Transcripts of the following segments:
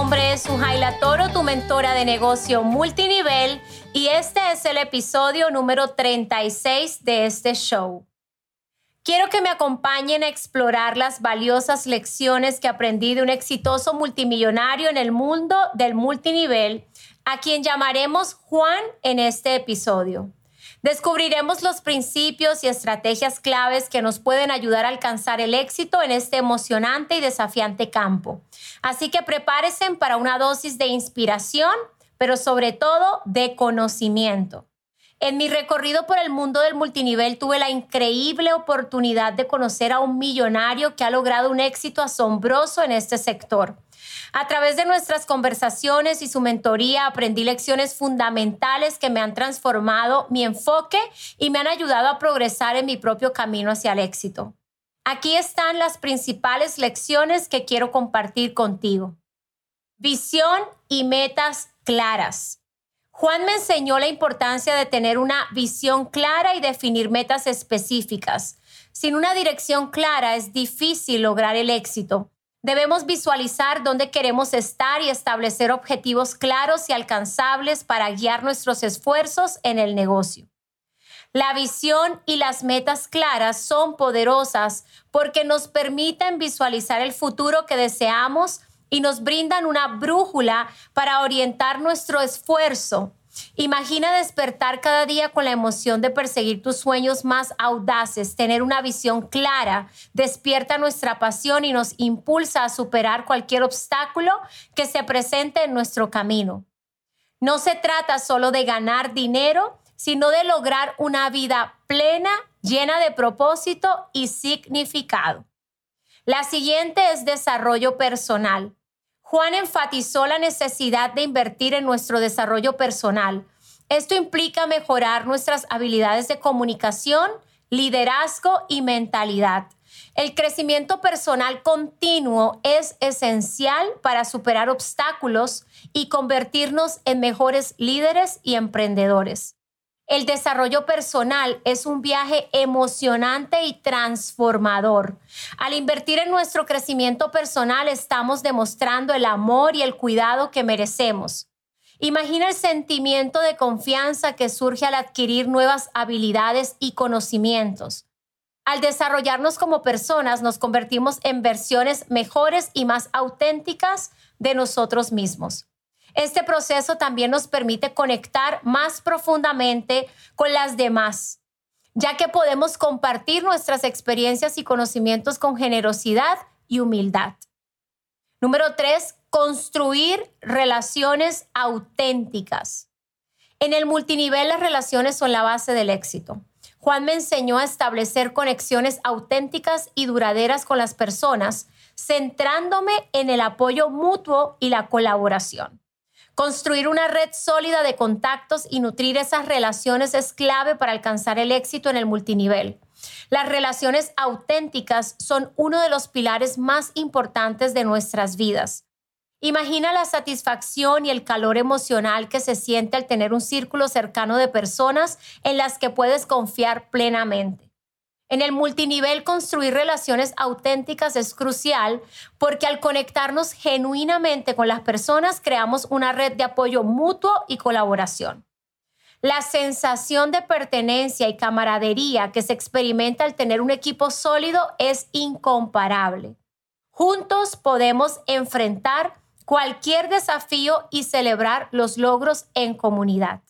nombre es Sujaila Toro, tu mentora de negocio multinivel, y este es el episodio número 36 de este show. Quiero que me acompañen a explorar las valiosas lecciones que aprendí de un exitoso multimillonario en el mundo del multinivel, a quien llamaremos Juan en este episodio. Descubriremos los principios y estrategias claves que nos pueden ayudar a alcanzar el éxito en este emocionante y desafiante campo. Así que prepárense para una dosis de inspiración, pero sobre todo de conocimiento. En mi recorrido por el mundo del multinivel tuve la increíble oportunidad de conocer a un millonario que ha logrado un éxito asombroso en este sector. A través de nuestras conversaciones y su mentoría aprendí lecciones fundamentales que me han transformado mi enfoque y me han ayudado a progresar en mi propio camino hacia el éxito. Aquí están las principales lecciones que quiero compartir contigo. Visión y metas claras. Juan me enseñó la importancia de tener una visión clara y definir metas específicas. Sin una dirección clara es difícil lograr el éxito. Debemos visualizar dónde queremos estar y establecer objetivos claros y alcanzables para guiar nuestros esfuerzos en el negocio. La visión y las metas claras son poderosas porque nos permiten visualizar el futuro que deseamos y nos brindan una brújula para orientar nuestro esfuerzo Imagina despertar cada día con la emoción de perseguir tus sueños más audaces, tener una visión clara, despierta nuestra pasión y nos impulsa a superar cualquier obstáculo que se presente en nuestro camino. No se trata solo de ganar dinero, sino de lograr una vida plena, llena de propósito y significado. La siguiente es desarrollo personal. Juan enfatizó la necesidad de invertir en nuestro desarrollo personal. Esto implica mejorar nuestras habilidades de comunicación, liderazgo y mentalidad. El crecimiento personal continuo es esencial para superar obstáculos y convertirnos en mejores líderes y emprendedores. El desarrollo personal es un viaje emocionante y transformador. Al invertir en nuestro crecimiento personal estamos demostrando el amor y el cuidado que merecemos. Imagina el sentimiento de confianza que surge al adquirir nuevas habilidades y conocimientos. Al desarrollarnos como personas nos convertimos en versiones mejores y más auténticas de nosotros mismos. Este proceso también nos permite conectar más profundamente con las demás, ya que podemos compartir nuestras experiencias y conocimientos con generosidad y humildad. Número tres, construir relaciones auténticas. En el multinivel las relaciones son la base del éxito. Juan me enseñó a establecer conexiones auténticas y duraderas con las personas, centrándome en el apoyo mutuo y la colaboración. Construir una red sólida de contactos y nutrir esas relaciones es clave para alcanzar el éxito en el multinivel. Las relaciones auténticas son uno de los pilares más importantes de nuestras vidas. Imagina la satisfacción y el calor emocional que se siente al tener un círculo cercano de personas en las que puedes confiar plenamente. En el multinivel, construir relaciones auténticas es crucial porque al conectarnos genuinamente con las personas, creamos una red de apoyo mutuo y colaboración. La sensación de pertenencia y camaradería que se experimenta al tener un equipo sólido es incomparable. Juntos podemos enfrentar cualquier desafío y celebrar los logros en comunidad.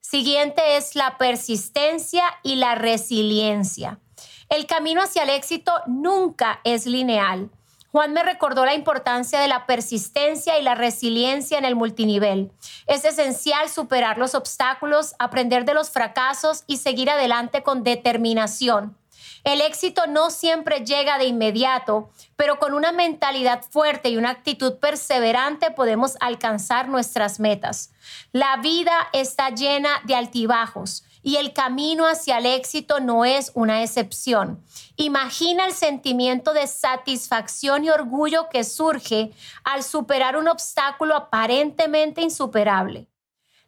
Siguiente es la persistencia y la resiliencia. El camino hacia el éxito nunca es lineal. Juan me recordó la importancia de la persistencia y la resiliencia en el multinivel. Es esencial superar los obstáculos, aprender de los fracasos y seguir adelante con determinación. El éxito no siempre llega de inmediato, pero con una mentalidad fuerte y una actitud perseverante podemos alcanzar nuestras metas. La vida está llena de altibajos y el camino hacia el éxito no es una excepción. Imagina el sentimiento de satisfacción y orgullo que surge al superar un obstáculo aparentemente insuperable.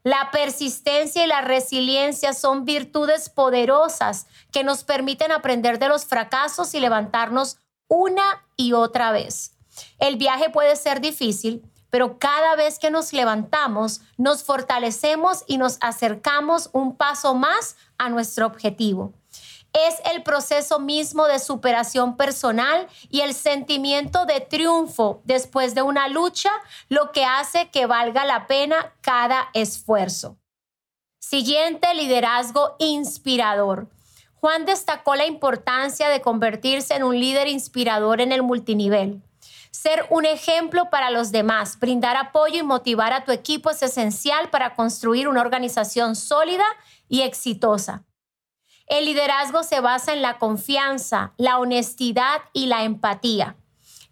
La persistencia y la resiliencia son virtudes poderosas que nos permiten aprender de los fracasos y levantarnos una y otra vez. El viaje puede ser difícil, pero cada vez que nos levantamos, nos fortalecemos y nos acercamos un paso más a nuestro objetivo. Es el proceso mismo de superación personal y el sentimiento de triunfo después de una lucha lo que hace que valga la pena cada esfuerzo. Siguiente, liderazgo inspirador. Juan destacó la importancia de convertirse en un líder inspirador en el multinivel. Ser un ejemplo para los demás, brindar apoyo y motivar a tu equipo es esencial para construir una organización sólida y exitosa. El liderazgo se basa en la confianza, la honestidad y la empatía.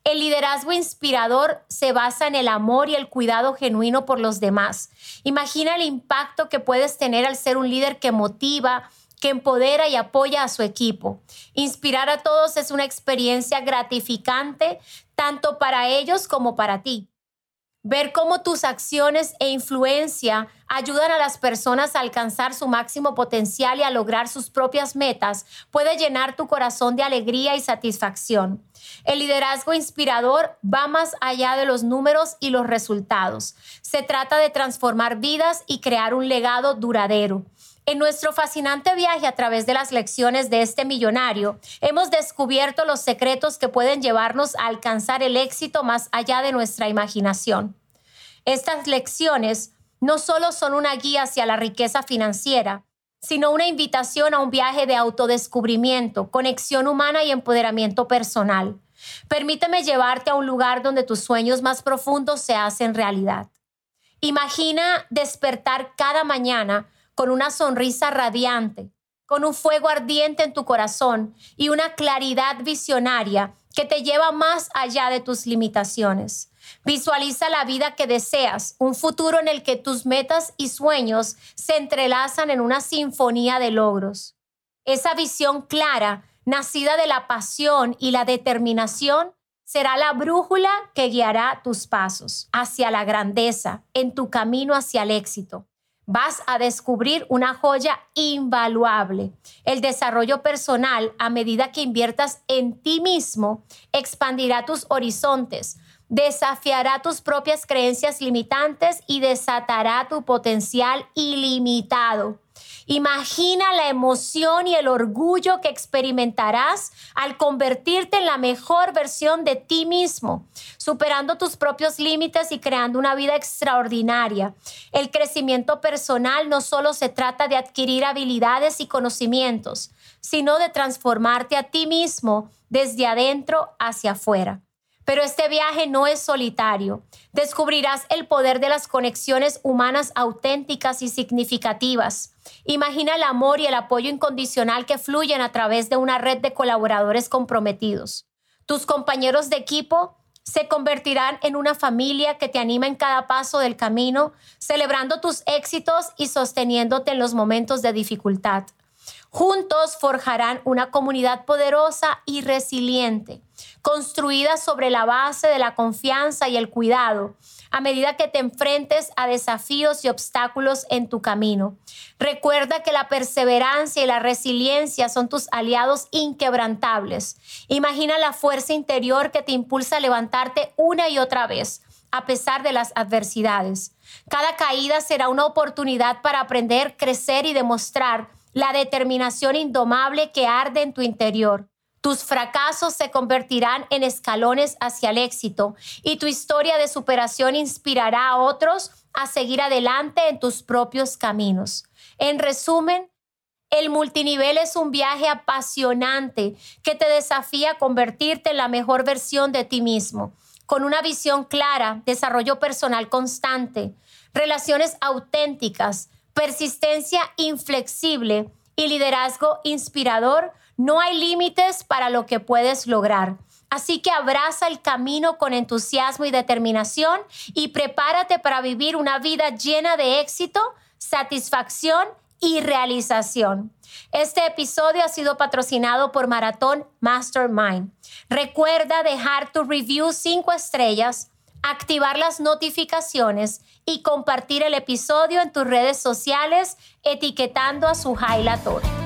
El liderazgo inspirador se basa en el amor y el cuidado genuino por los demás. Imagina el impacto que puedes tener al ser un líder que motiva, que empodera y apoya a su equipo. Inspirar a todos es una experiencia gratificante tanto para ellos como para ti. Ver cómo tus acciones e influencia ayudan a las personas a alcanzar su máximo potencial y a lograr sus propias metas puede llenar tu corazón de alegría y satisfacción. El liderazgo inspirador va más allá de los números y los resultados. Se trata de transformar vidas y crear un legado duradero. En nuestro fascinante viaje a través de las lecciones de este millonario, hemos descubierto los secretos que pueden llevarnos a alcanzar el éxito más allá de nuestra imaginación. Estas lecciones no solo son una guía hacia la riqueza financiera, sino una invitación a un viaje de autodescubrimiento, conexión humana y empoderamiento personal. Permíteme llevarte a un lugar donde tus sueños más profundos se hacen realidad. Imagina despertar cada mañana con una sonrisa radiante, con un fuego ardiente en tu corazón y una claridad visionaria que te lleva más allá de tus limitaciones. Visualiza la vida que deseas, un futuro en el que tus metas y sueños se entrelazan en una sinfonía de logros. Esa visión clara, nacida de la pasión y la determinación, será la brújula que guiará tus pasos hacia la grandeza, en tu camino hacia el éxito vas a descubrir una joya invaluable. El desarrollo personal, a medida que inviertas en ti mismo, expandirá tus horizontes, desafiará tus propias creencias limitantes y desatará tu potencial ilimitado. Imagina la emoción y el orgullo que experimentarás al convertirte en la mejor versión de ti mismo, superando tus propios límites y creando una vida extraordinaria. El crecimiento personal no solo se trata de adquirir habilidades y conocimientos, sino de transformarte a ti mismo desde adentro hacia afuera. Pero este viaje no es solitario. Descubrirás el poder de las conexiones humanas auténticas y significativas. Imagina el amor y el apoyo incondicional que fluyen a través de una red de colaboradores comprometidos. Tus compañeros de equipo se convertirán en una familia que te anima en cada paso del camino, celebrando tus éxitos y sosteniéndote en los momentos de dificultad. Juntos forjarán una comunidad poderosa y resiliente, construida sobre la base de la confianza y el cuidado, a medida que te enfrentes a desafíos y obstáculos en tu camino. Recuerda que la perseverancia y la resiliencia son tus aliados inquebrantables. Imagina la fuerza interior que te impulsa a levantarte una y otra vez, a pesar de las adversidades. Cada caída será una oportunidad para aprender, crecer y demostrar la determinación indomable que arde en tu interior. Tus fracasos se convertirán en escalones hacia el éxito y tu historia de superación inspirará a otros a seguir adelante en tus propios caminos. En resumen, el multinivel es un viaje apasionante que te desafía a convertirte en la mejor versión de ti mismo, con una visión clara, desarrollo personal constante, relaciones auténticas, persistencia inflexible y liderazgo inspirador, no hay límites para lo que puedes lograr. Así que abraza el camino con entusiasmo y determinación y prepárate para vivir una vida llena de éxito, satisfacción y realización. Este episodio ha sido patrocinado por Maratón Mastermind. Recuerda dejar tu review 5 estrellas activar las notificaciones y compartir el episodio en tus redes sociales etiquetando a su Tour.